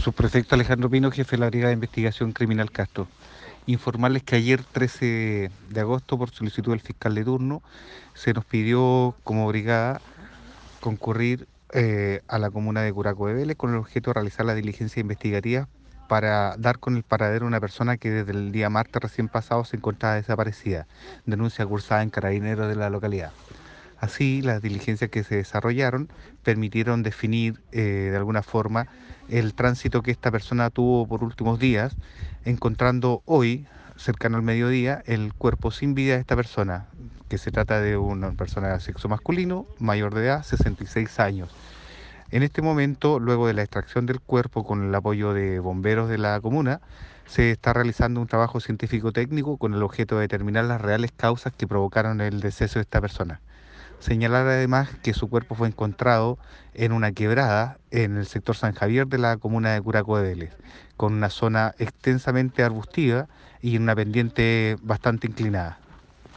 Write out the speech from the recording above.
Subprefecto Alejandro Pino, jefe de la Brigada de Investigación Criminal Castro. Informarles que ayer 13 de agosto, por solicitud del fiscal de turno, se nos pidió como brigada concurrir eh, a la comuna de Curaco de Vélez con el objeto de realizar la diligencia investigativa para dar con el paradero a una persona que desde el día martes recién pasado se encontraba desaparecida, denuncia cursada en carabineros de la localidad. Así, las diligencias que se desarrollaron permitieron definir eh, de alguna forma el tránsito que esta persona tuvo por últimos días, encontrando hoy, cercano al mediodía, el cuerpo sin vida de esta persona, que se trata de una persona de sexo masculino, mayor de edad, 66 años. En este momento, luego de la extracción del cuerpo con el apoyo de bomberos de la comuna, se está realizando un trabajo científico técnico con el objeto de determinar las reales causas que provocaron el deceso de esta persona. Señalar además que su cuerpo fue encontrado en una quebrada en el sector San Javier de la comuna de Curaco con una zona extensamente arbustiva y una pendiente bastante inclinada.